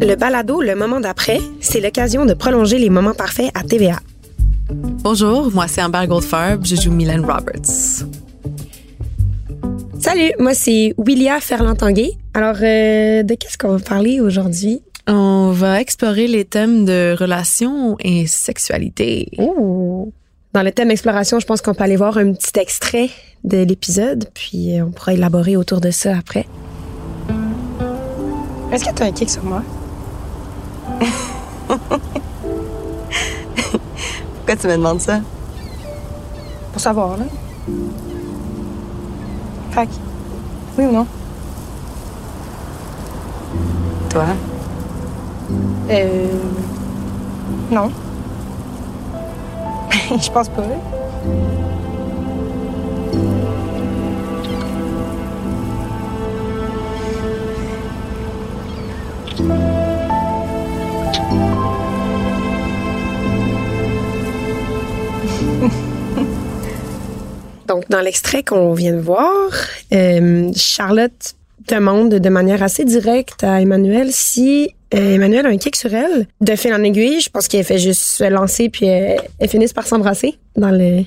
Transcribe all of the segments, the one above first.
Le balado Le moment d'après, c'est l'occasion de prolonger les moments parfaits à TVA. Bonjour, moi c'est Amber Goldfarb, je joue Mylène Roberts. Salut, moi c'est Willia Ferland-Tanguay. Alors, euh, de qu'est-ce qu'on va parler aujourd'hui? On va explorer les thèmes de relations et sexualité. Dans le thème exploration, je pense qu'on peut aller voir un petit extrait de l'épisode, puis euh, on pourra élaborer autour de ça après. Est-ce que tu as un kick sur moi? Pourquoi tu me demandes ça? Pour savoir, là. Que, oui ou non? Toi? Euh. Non. Je pense pas. Donc, dans l'extrait qu'on vient de voir, euh, Charlotte demande de manière assez directe à Emmanuel si euh, Emmanuel a un kick sur elle. De fil en aiguille, je pense qu'elle fait juste se lancer puis elle, elle finissent par s'embrasser dans le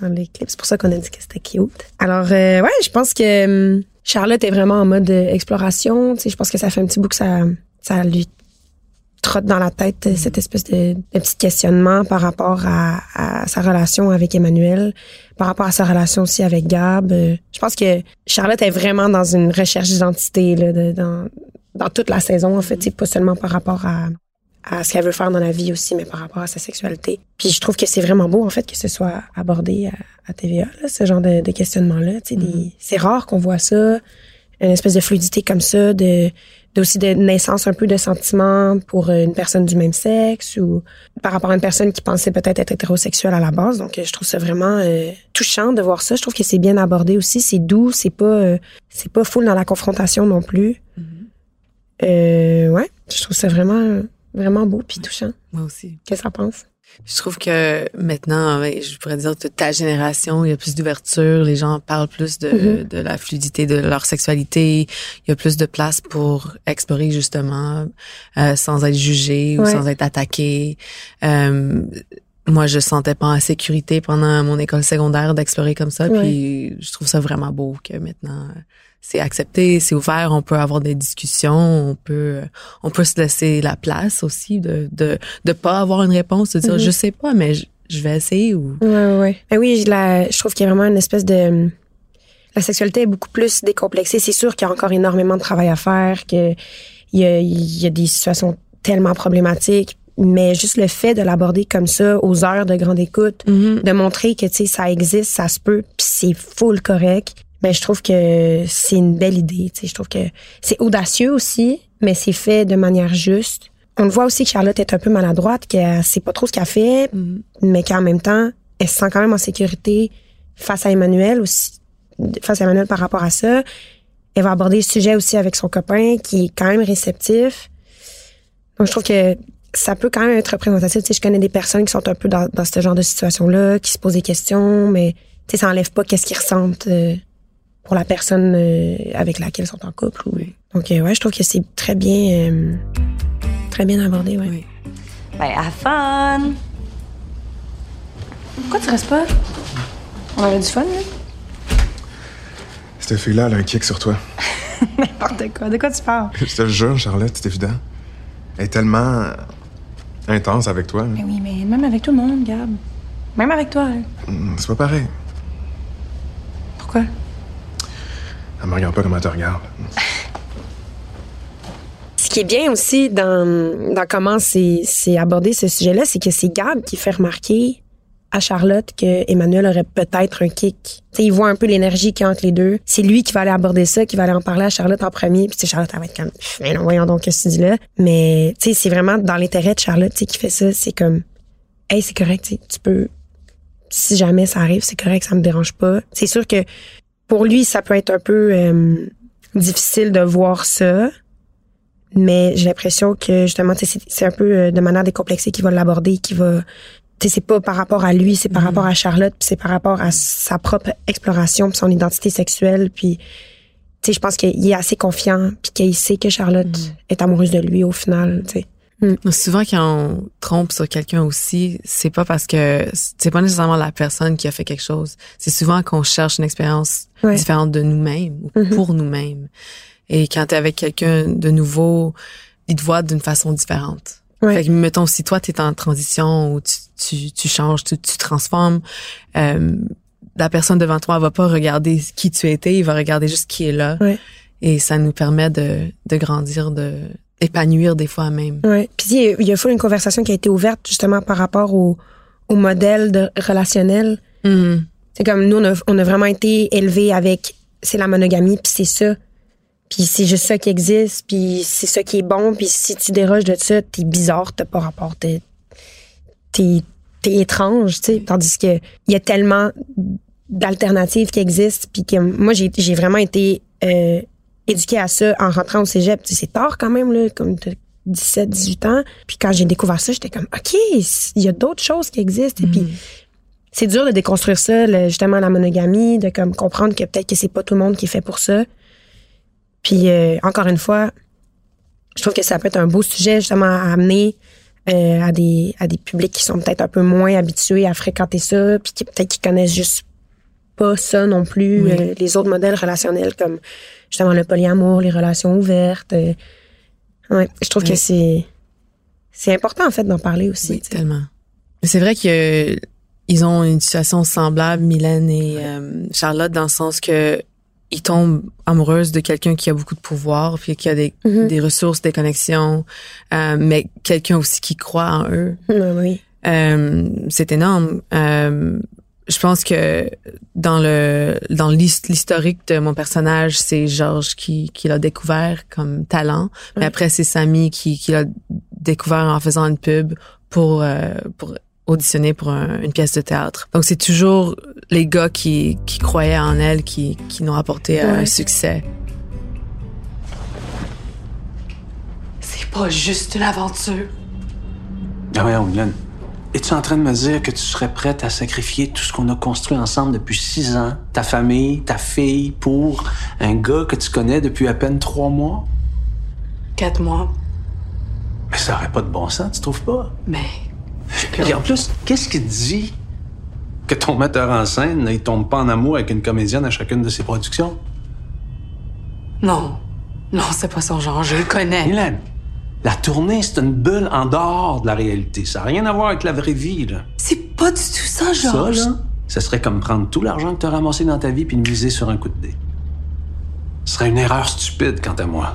dans les clips. C'est pour ça qu'on a dit que c'était cute. Alors, euh, ouais, je pense que hum, Charlotte est vraiment en mode euh, exploration. Tu sais, je pense que ça fait un petit bout que ça, ça lui trotte dans la tête euh, cette espèce de, de petit questionnement par rapport à, à sa relation avec Emmanuel, par rapport à sa relation aussi avec Gab. Euh, Je pense que Charlotte est vraiment dans une recherche d'identité là, de- dans, dans toute la saison, en fait, pas seulement par rapport à, à ce qu'elle veut faire dans la vie aussi, mais par rapport à sa sexualité. Puis je trouve que c'est vraiment beau, en fait, que ce soit abordé à, à TVA, là, ce genre de, de questionnement-là. Sais, des- C'est rare qu'on voit ça, une espèce de fluidité comme ça, de, de aussi de naissance un peu de sentiments pour une personne du même sexe ou par rapport à une personne qui pensait peut-être être hétérosexuelle à la base. Donc, je trouve ça vraiment euh, touchant de voir ça. Je trouve que c'est bien abordé aussi. C'est doux, c'est pas, euh, c'est pas full dans la confrontation non plus. Euh, ouais, je trouve ça vraiment, vraiment beau puis touchant. Moi aussi. Qu'est-ce que ça pense? Je trouve que maintenant, je pourrais dire de ta génération, il y a plus d'ouverture, les gens parlent plus de, Mhm. de la fluidité de leur sexualité, il y a plus de place pour explorer justement euh, sans être jugé ou Ouais. sans être attaqué. Euh, moi, je sentais pas en sécurité pendant mon école secondaire d'explorer comme ça, Ouais. puis je trouve ça vraiment beau que maintenant c'est accepté, c'est ouvert, on peut avoir des discussions, on peut on peut se laisser la place aussi de de de pas avoir une réponse, de dire Mhm. je sais pas mais je, je vais essayer ou Ouais, ouais, ouais. Ben oui, je, la, je trouve qu'il y a vraiment une espèce de... La sexualité est beaucoup plus décomplexée. C'est sûr qu'il y a encore énormément de travail à faire, qu'il y a, il y a des situations tellement problématiques, mais juste le fait de l'aborder comme ça, aux heures de grande écoute, de montrer que, tu sais, ça existe, ça se peut, puis c'est full correct, ben je trouve que c'est une belle idée. Tu sais, je trouve que c'est audacieux aussi, mais c'est fait de manière juste. On le voit aussi que Charlotte est un peu maladroite, qu'elle sait pas trop ce qu'elle fait, mais qu'en même temps, elle se sent quand même en sécurité face à Emmanuel aussi, face à Emmanuel par rapport à ça. Elle va aborder le sujet aussi avec son copain qui est quand même réceptif. Donc je trouve que ça peut quand même être représentatif. Tu sais, je connais des personnes qui sont un peu dans, dans ce genre de situation-là, qui se posent des questions, mais tu sais, ça enlève pas qu'est-ce qu'ils ressentent euh, pour la personne euh, avec laquelle ils sont en couple. ou- Donc euh, ouais, je trouve que c'est très bien, euh, très bien abordé. Ouais. Oui. Ben, have fun! Pourquoi tu restes pas? On avait du fun, là. Cette fille-là, elle a un kick sur toi. N'importe quoi. De quoi tu parles? Je te le jure, Charlotte, c'est évident. Elle est tellement intense avec toi. Mais oui, mais même avec tout le monde, Gab. Même avec toi. hein. Hum, C'est pas pareil. Pourquoi? Elle me regarde pas comme elle te regarde. Ce qui est bien aussi dans, dans comment c'est abordé ce sujet-là, c'est que c'est Gab qui fait remarquer à Charlotte que Emmanuel aurait peut-être un kick. Tu il voit un peu l'énergie qu'il y a entre les deux. C'est lui qui va aller aborder ça, qui va aller en parler à Charlotte en premier. Puis tu Charlotte, elle va être comme, mais non, voyons donc, qu'est-ce que tu dis là? Mais tu c'est vraiment dans l'intérêt de Charlotte, tu qui fait ça. C'est comme, hey, c'est correct, tu tu peux, si jamais ça arrive, c'est correct, ça me dérange pas. C'est sûr que pour lui, ça peut être un peu euh, difficile de voir ça. Mais j'ai l'impression que justement, c'est un peu euh, de manière décomplexée qu'il va l'aborder, qu'il va tu sais, c'est pas par rapport à lui, c'est par Mhm. rapport à Charlotte, puis c'est par rapport à sa propre exploration, puis son identité sexuelle, puis tu sais, je pense qu'il est assez confiant, puis qu'il sait que Charlotte Mhm. est amoureuse de lui au final, tu sais. Souvent, quand on trompe sur quelqu'un aussi, c'est pas parce que c'est pas nécessairement la personne qui a fait quelque chose. C'est souvent qu'on cherche une expérience Ouais. différente de nous-mêmes ou Mhm. pour nous-mêmes. Et quand t'es avec quelqu'un de nouveau, il te voit d'une façon différente. Ouais. Fait que, mettons, si toi, t'es en transition ou tu, tu, tu changes, tu, tu transformes, euh, la personne devant toi va pas regarder qui tu étais, il va regarder juste qui est là. Ouais. Et ça nous permet de, de grandir, de épanouir des fois même. Ouais. Puis il y a- full une conversation qui a été ouverte justement par rapport au, au modèle de relationnel. Mhm. C'est comme nous, on a, on a vraiment été élevés avec c'est la monogamie, puis c'est ça. Puis c'est juste ça qui existe, puis c'est ça qui est bon, puis si tu déroges de ça, t'es bizarre, t'as pas rapport, t'es t'es étrange, tu sais. Tandis que il y a tellement d'alternatives qui existent, puis que moi j'ai j'ai vraiment été euh, éduquée à ça en rentrant au cégep. C'est tard quand même là, comme t'as 17, 18 ans. Puis quand j'ai découvert ça, j'étais comme ok, il y a d'autres choses qui existent. Et puis c'est dur de déconstruire ça, le- justement la monogamie, de comme comprendre que peut-être que c'est pas tout le monde qui est fait pour ça. Puis euh, encore une fois, je trouve que ça peut être un beau sujet justement à amener euh, à des à des publics qui sont peut-être un peu moins habitués à fréquenter ça, puis qui peut-être qui connaissent juste pas ça non plus, Oui. euh, les autres modèles relationnels comme justement le polyamour, les relations ouvertes. euh. ouais, je trouve que c'est c'est important en fait d'en parler aussi. Oui, tellement. C'est vrai que ils ont une situation semblable, Mylène et euh, Charlotte, dans le sens que ils tombent amoureuses de quelqu'un qui a beaucoup de pouvoir, puis qui a des, Mhm. des ressources, des connexions, euh, mais quelqu'un aussi qui croit en eux. Ouais, oui. Euh, c'est énorme. Euh, je pense que dans le dans l'his- l'historique de mon personnage, c'est Georges qui, qui l'a découvert comme talent. Mais Ouais. après, c'est Samy qui, qui l'a découvert en faisant une pub pour euh, pour auditionner pour un- une pièce de théâtre. Donc c'est toujours les gars qui, qui croyaient en elle qui, qui l'ont apporté à un Ouais. succès. C'est pas juste une aventure. Ah voyons, Glenn. Es-tu en train de me dire que tu serais prête à sacrifier tout ce qu'on a construit ensemble depuis six ans, ta famille, ta fille, pour un gars que tu connais depuis à peine trois mois? Quatre mois. Mais ça aurait pas de bon sens, tu trouves pas? Mais. Et en plus, qu'est-ce qui te dit que ton metteur en scène ne tombe pas en amour avec une comédienne à chacune de ses productions? Non. Non, c'est pas son genre, je le connais. Hélène, la tournée, c'est une bulle en dehors de la réalité. Ça n'a rien à voir avec la vraie vie, là. C'est pas du tout ça, Ça, Georges. là, ce serait comme prendre tout l'argent que tu as ramassé dans ta vie puis le miser sur un coup de dé. Ce serait une erreur stupide, quant à moi.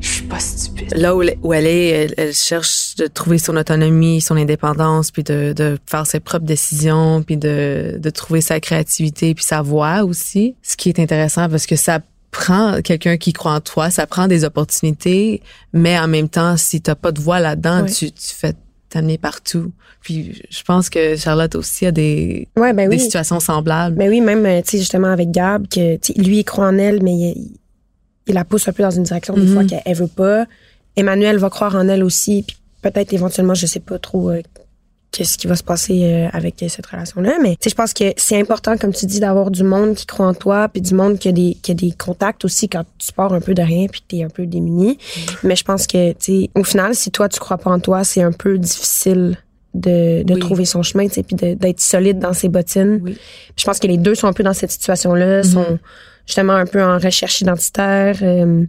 Je suis pas stupide. Là où, où elle est, elle, elle cherche de trouver son autonomie, son indépendance, puis de, de faire ses propres décisions, puis de, de trouver sa créativité, puis sa voix aussi. Ce qui est intéressant parce que ça prend quelqu'un qui croit en toi, ça prend des opportunités, mais en même temps, si t'as pas de voix là-dedans, tu, tu fais t'amener partout. Puis je pense que Charlotte aussi a des, Ouais, ben des oui. situations semblables. Mais oui, même, euh, tu sais, justement, avec Gab, que, lui, il croit en elle, mais il, il la pousse un peu dans une direction, des Mhm. fois, qu'elle elle veut pas. Emmanuel va croire en elle aussi, puis peut-être éventuellement, je sais pas trop euh, qu'est-ce qui va se passer euh, avec cette relation-là, mais tu sais, je pense que c'est important, comme tu dis, d'avoir du monde qui croit en toi, puis du monde qui a des, qui a des contacts aussi quand tu pars un peu de rien, puis que t'es un peu démuni. Mais je pense que, tu sais, au final, si toi, tu crois pas en toi, c'est un peu difficile de, de Oui. trouver son chemin, tu sais, puis d'être solide dans ses bottines. Oui. Je pense que les deux sont un peu dans cette situation-là, Mhm. sont justement un peu en recherche identitaire, euh,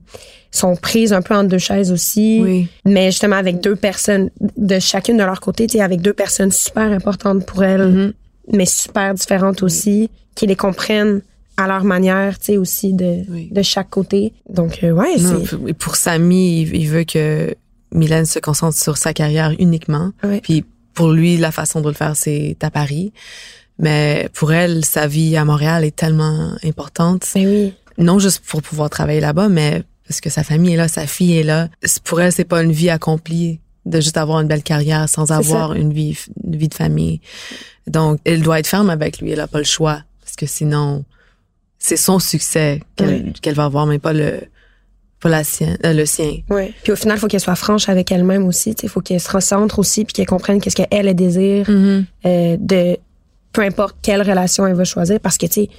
sont prises un peu entre deux chaises aussi, Oui. mais justement avec deux personnes de chacune de leur côté, tu sais, avec deux personnes super importantes pour elles, Mhm. mais super différentes aussi, qui les comprennent à leur manière, tu sais, aussi de, Oui. de chaque côté. Donc, euh, ouais, c'est... pour Samy, il, veut que Mylène se concentre sur sa carrière uniquement. Ouais. Puis pour lui, la façon de le faire, c'est à Paris. Mais pour elle, sa vie à Montréal est tellement importante. Ben oui. Non juste pour pouvoir travailler là-bas, mais parce que sa famille est là, sa fille est là. Pour elle, c'est pas une vie accomplie de juste avoir une belle carrière sans avoir une vie, une vie de famille. Donc, elle doit être ferme avec lui. Elle a pas le choix. Parce que sinon, c'est son succès qu'elle va avoir, mais pas le, pas la sienne, euh, le sien. Ouais. Puis au final, il faut qu'elle soit franche avec elle-même aussi. Il faut qu'elle se recentre aussi, puis qu'elle comprenne qu'est-ce qu'elle elle désire Mm-hmm. euh, de peu importe quelle relation elle va choisir. Parce que, tu sais,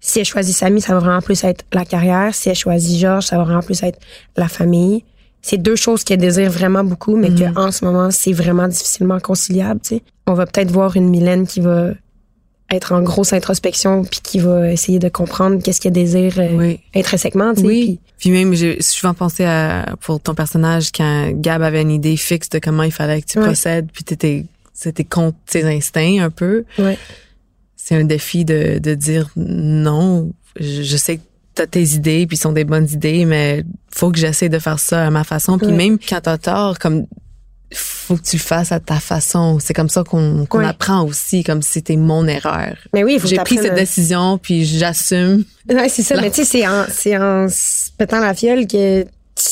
si elle choisit Samy, ça va vraiment plus être la carrière. Si elle choisit Georges, ça va vraiment plus être la famille. C'est deux choses qu'elle désire vraiment beaucoup, mais Mm-hmm. qu'en ce moment, c'est vraiment difficilement conciliable. tu sais. On va peut-être voir une Mylène qui va être en grosse introspection, puis qui va essayer de comprendre qu'est-ce qu'elle désire euh, Oui. intrinsèquement. tu sais, puis- Oui. Puis même, j'ai souvent pensé à, pour ton personnage, quand Gab avait une idée fixe de comment il fallait que tu procèdes, puis t'étais, c'était contre tes instincts un peu. Ouais. C'est un défi de, de dire non. Je, je sais que t'as tes idées, puis sont des bonnes idées, mais faut que j'essaie de faire ça à ma façon. Puis Ouais. même quand t'as tort, comme faut que tu le fasses à ta façon. C'est comme ça qu'on Ouais. apprend aussi, comme si c'était mon erreur. Mais oui, J'ai pris cette décision, puis j'assume. Ouais, c'est ça. Mais tu sais, c'est en, en se pétant la fiole que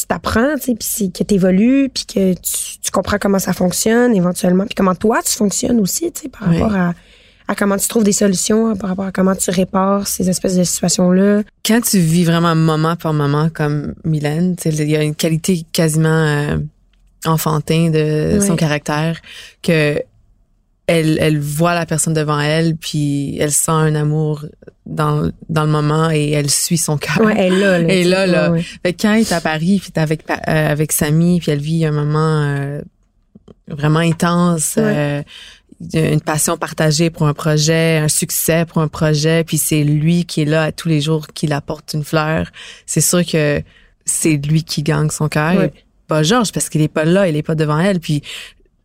t'apprends, tu sais, puis c'est que t'évolues, puis que tu, tu comprends comment ça fonctionne éventuellement, puis comment toi tu fonctionnes aussi, tu sais, par Oui. rapport à, à comment tu trouves des solutions, par rapport à comment tu répares ces espèces de situations-là. quand tu vis vraiment moment par moment comme Mylène, tu sais, il y a une qualité quasiment euh, enfantin de son caractère que elle, elle voit la personne devant elle puis elle sent un amour dans, dans le moment et elle suit son cœur. Ouais, elle là, là. Et là, là. Ouais, ouais. Fait que quand elle est à Paris, puis t'es avec euh, avec Samy, puis elle vit un moment euh, vraiment intense, euh, une passion partagée pour un projet, un succès pour un projet, puis c'est lui qui est là à tous les jours qui l'apporte une fleur. C'est sûr que c'est lui qui gagne son cœur, pas Georges parce qu'il est pas là, il est pas devant elle. Puis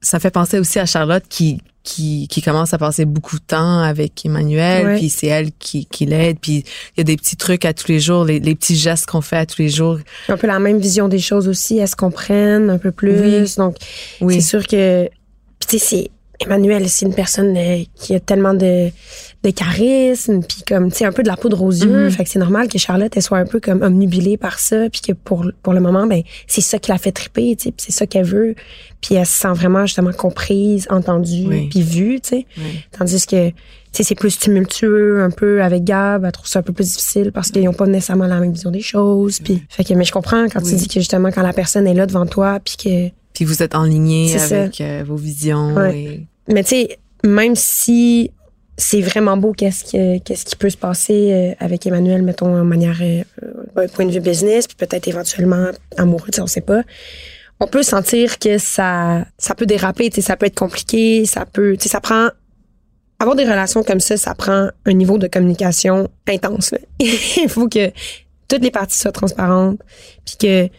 ça fait penser aussi à Charlotte qui qui, qui commence à passer beaucoup de temps avec Emmanuel, Ouais. puis c'est elle qui, qui l'aide, puis il y a des petits trucs à tous les jours, les, les petits gestes qu'on fait à tous les jours. Un peu la même vision des choses aussi, elles se comprennent un peu plus? Oui. Donc, Oui. c'est sûr que. Puis, tu sais, c'est. Emmanuel, c'est une personne euh, qui a tellement de, de charisme, puis comme, tu sais, un peu de la poudre aux yeux. Mhm. Fait que c'est normal que Charlotte, elle soit un peu comme omnubilée par ça, puis que pour, pour le moment, ben, c'est ça qui la fait triper, tu sais, puis c'est ça qu'elle veut. Puis elle se sent vraiment, justement, comprise, entendue, Oui. puis vue, tu sais. Oui. Tandis que, tu sais, c'est plus tumultueux un peu avec Gab. Elle trouve ça un peu plus difficile parce qu'ils n'ont pas nécessairement la même vision des choses. Puis, fait que, mais je comprends quand tu dis que justement, quand la personne est là devant toi, puis que, Puis vous êtes en ligne avec euh, vos visions. Ouais. et- mais tu sais, même si c'est vraiment beau qu'est-ce que qu'est-ce qui peut se passer euh, avec Emmanuel, mettons, en manière, euh, point de vue business, puis peut-être éventuellement amoureux, tu sais, on sait pas. On peut sentir que ça, ça peut déraper, tu sais, ça peut être compliqué, ça peut, tu sais, ça prend, avoir des relations comme ça, ça prend un niveau de communication intense. là. Il faut que toutes les parties soient transparentes, puis que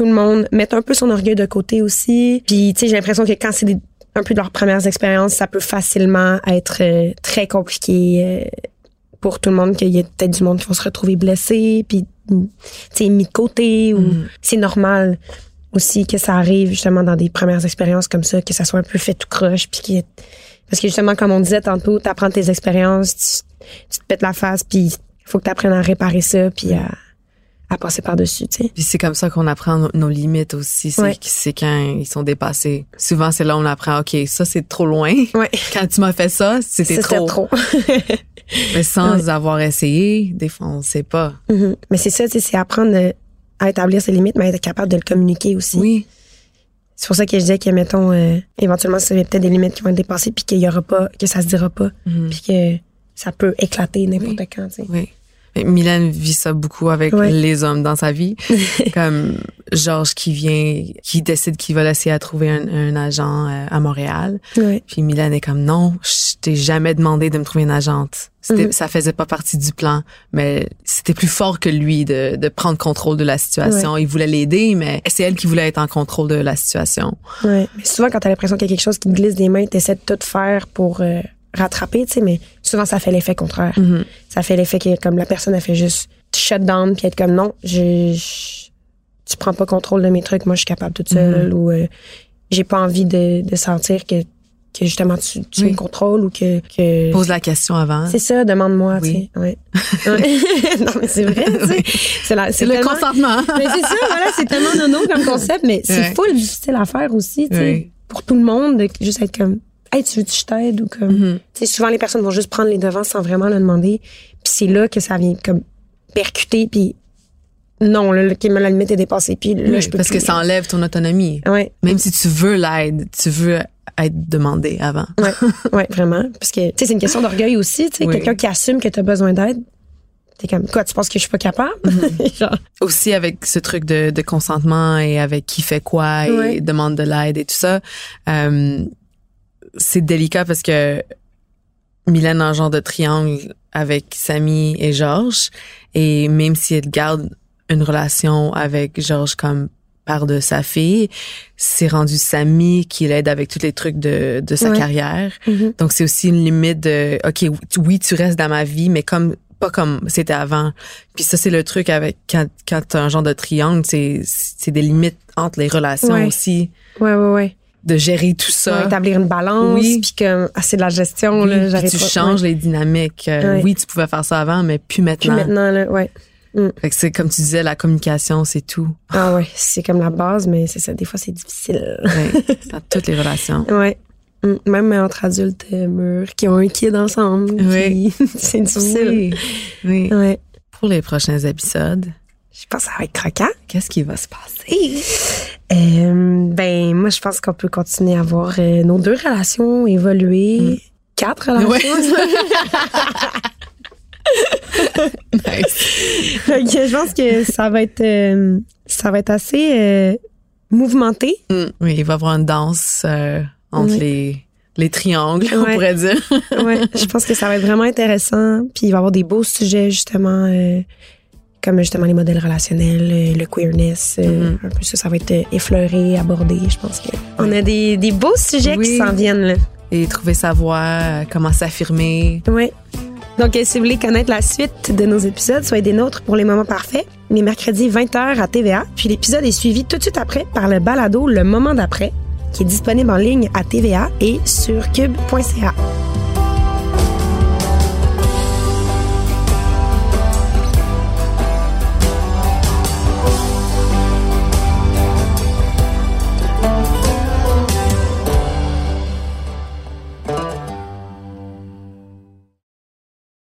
tout le monde mette un peu son orgueil de côté aussi. Puis, tu sais, j'ai l'impression que quand c'est des- un peu de leurs premières expériences, ça peut facilement être euh, très compliqué euh, pour tout le monde, qu'il y ait peut-être du monde qui vont se retrouver blessés, puis, mm, tu sais, mis de côté, ou Mhm. c'est normal aussi que ça arrive justement dans des premières expériences comme ça, que ça soit un peu fait tout croche, puis qu'il y ait- parce que justement, comme on disait tantôt, t'apprends tes expériences, tu, tu te pètes la face, puis il faut que t'apprennes à réparer ça, puis à, à passer par-dessus, tu sais. Puis c'est comme ça qu'on apprend no- nos limites aussi. C'est Ouais. c'est quand ils sont dépassés. Souvent, c'est là où on apprend, OK, ça, c'est trop loin. Ouais. Quand tu m'as fait ça, c'était trop. trop. Mais sans avoir essayé, des fois, on sait pas. Mhm. Mais c'est ça, tu sais, c'est apprendre euh, à établir ses limites, mais être capable de le communiquer aussi. Oui. C'est pour ça que je disais que, mettons, euh, éventuellement, c'est peut-être des limites qui vont être dépassées, puis qu'il y aura pas, que ça se dira pas, Mhm. puis que ça peut éclater n'importe Oui. quand, tu sais. Oui. Mylène vit ça beaucoup avec Ouais. les hommes dans sa vie. Comme Georges qui vient, qui décide qu'il va laisser à trouver un, un agent euh, à Montréal. Ouais. Puis Mylène est comme non, je t'ai jamais demandé de me trouver une agente. C'était, Mhm. Ça faisait pas partie du plan, mais c'était plus fort que lui de, de prendre contrôle de la situation. Il voulait l'aider, mais c'est elle qui voulait être en contrôle de la situation. Ouais. Mais souvent, quand t'as l'impression qu'il y a quelque chose qui te glisse des mains, t'essaies de tout faire pour euh, rattraper, tu sais, mais souvent, ça fait l'effet contraire. Mhm. Ça fait l'effet que, comme la personne a fait juste shut down, puis être comme non, je, je- tu prends pas contrôle de mes trucs, moi, je suis capable toute seule, ou euh, j'ai pas envie de, de sentir que, que justement, tu, tu Oui. me contrôles, ou que. que Pose la question avant. C'est ça, demande-moi, Oui. tu sais. Ouais. Non, mais c'est vrai, tu sais. C'est la- C'est le tellement- consentement. Mais c'est ça, voilà, c'est tellement nono comme concept, mais c'est Ouais. full difficile à faire aussi, tu sais. Pour tout le monde, de juste être comme, hey, tu veux que je t'aide ou comme? Tu sais, souvent les personnes vont juste prendre les devants sans vraiment le demander. Puis c'est là que ça vient comme percuter, puis non, là, la limite est dépassée. Puis là, Oui, je peux parce plus. que ça enlève ton autonomie. Ouais, Même si tu veux l'aide, tu veux être demandé avant. ouais, ouais, vraiment. Parce que, tu sais, c'est une question d'orgueil aussi. Tu sais, Oui. quelqu'un qui assume que tu as besoin d'aide, t'es comme, quoi, tu penses que je suis pas capable? Mm-hmm. Genre, Aussi avec ce truc de, de consentement et avec qui fait quoi et Ouais. demande de l'aide et tout ça, euh, c'est délicat parce que Mylène a un genre de triangle avec Samy et Georges et même si elle garde une relation avec Georges comme père de sa fille, c'est rendu Samy qui l'aide avec tous les trucs de, de sa Ouais. carrière. Mhm. Donc c'est aussi une limite de OK, oui, tu restes dans ma vie mais comme pas comme c'était avant. Puis ça c'est le truc avec quand quand t'as un genre de triangle, c'est c'est des limites entre les relations Ouais. aussi ouais, ouais, ouais. De gérer tout Ça. établir une balance, Oui. puis comme, ah, c'est de la gestion, Oui, là, tu pas. changes Ouais. les dynamiques. Euh, Ouais. Oui, tu pouvais faire ça avant, mais plus Puis maintenant. maintenant, là, ouais. Fait que c'est comme tu disais, la communication, c'est tout. Ah ouais, c'est comme la base, mais c'est ça, des fois, c'est difficile. Ouais, dans toutes les relations. Ouais. Mm. Même entre adultes euh, mûrs qui ont un kid ensemble. Oui. c'est difficile. Oui, oui. Ouais. Pour les prochains épisodes, Je pense que ça va être croquant. qu'est-ce qui va se passer? Euh, ben, moi, je pense qu'on peut continuer à voir euh, nos deux relations évoluer. Quatre relations. Nice. Fait que je pense que ça va être, euh, ça va être assez mouvementé. Mm. Oui, il va y avoir une danse entre Oui. les, les triangles, on Ouais. pourrait dire. Ouais, je pense que ça va être vraiment intéressant. Puis il va y avoir des beaux sujets, justement, euh, comme justement les modèles relationnels, euh, le queerness. euh, Un peu ça, ça va être euh, effleuré, abordé. Je pense que on a des, des beaux sujets qui s'en viennent, là. Et trouver sa voix, comment s'affirmer. Oui. Donc, si vous voulez connaître la suite de nos épisodes, soyez des nôtres pour les moments parfaits, les mercredis 20h à TVA. Puis l'épisode est suivi tout de suite après par le balado Le moment d'après, qui est disponible en ligne à TVA et sur cube.ca.